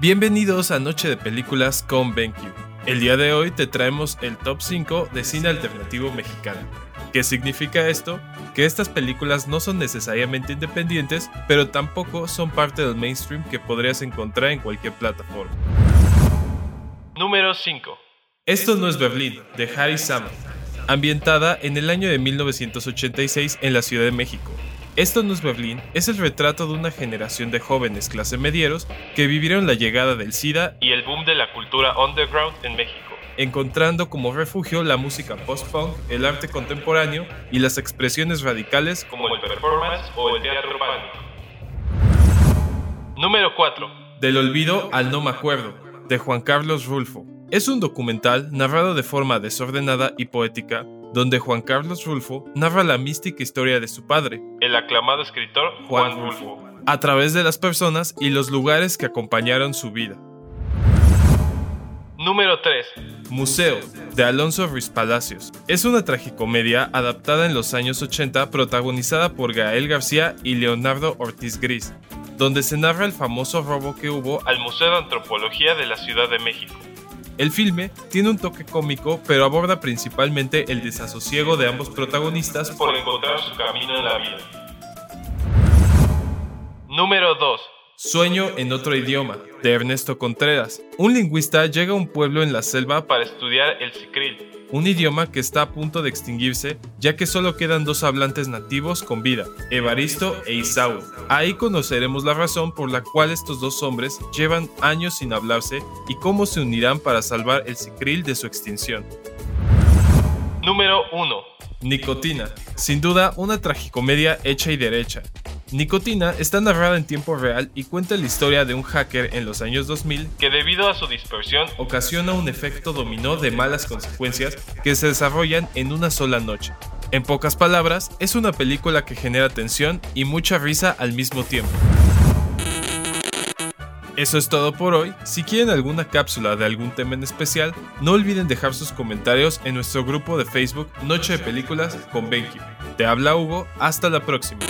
Bienvenidos a Noche de Películas con BenQ. El día de hoy te traemos el top 5 de cine alternativo mexicano. ¿Qué significa esto? Que estas películas no son necesariamente independientes, pero tampoco son parte del mainstream que podrías encontrar en cualquier plataforma. Número 5. Esto no es Berlín, de Harry Samad, ambientada en el año de 1986 en la Ciudad de México. Esto no es Berlín, es el retrato de una generación de jóvenes clase medieros que vivieron la llegada del SIDA y el boom de la cultura underground en México, encontrando como refugio la música post-punk, el arte contemporáneo y las expresiones radicales como el performance o el teatro pánico. Número 4. Del olvido al no me acuerdo, de Juan Carlos Rulfo. Es un documental narrado de forma desordenada y poética donde Juan Carlos Rulfo narra la mística historia de su padre, el aclamado escritor Juan Rulfo, a través de las personas y los lugares que acompañaron su vida. Número 3. Museo, de Alonso Ruiz Palacios. Es una tragicomedia adaptada en los años 80 protagonizada por Gael García y Leonardo Ortiz Gris, donde se narra el famoso robo que hubo al Museo de Antropología de la Ciudad de México. El filme tiene un toque cómico, pero aborda principalmente el desasosiego de ambos protagonistas por encontrar su camino en la vida. Número 2. Sueño en otro idioma, de Ernesto Contreras. Un lingüista llega a un pueblo en la selva para estudiar el sicril, un idioma que está a punto de extinguirse ya que solo quedan dos hablantes nativos con vida, Evaristo e Isaú. Ahí conoceremos la razón por la cual estos dos hombres llevan años sin hablarse y cómo se unirán para salvar el Sicril de su extinción. Número 1. Nicotina. Sin duda, una tragicomedia hecha y derecha. Nicotina está narrada en tiempo real y cuenta la historia de un hacker en los años 2000 que debido a su dispersión ocasiona un efecto dominó de malas consecuencias que se desarrollan en una sola noche. En pocas palabras, es una película que genera tensión y mucha risa al mismo tiempo. Eso es todo por hoy. Si quieren alguna cápsula de algún tema en especial, no olviden dejar sus comentarios en nuestro grupo de Facebook Noche de Películas con Benki. Te habla Hugo, hasta la próxima.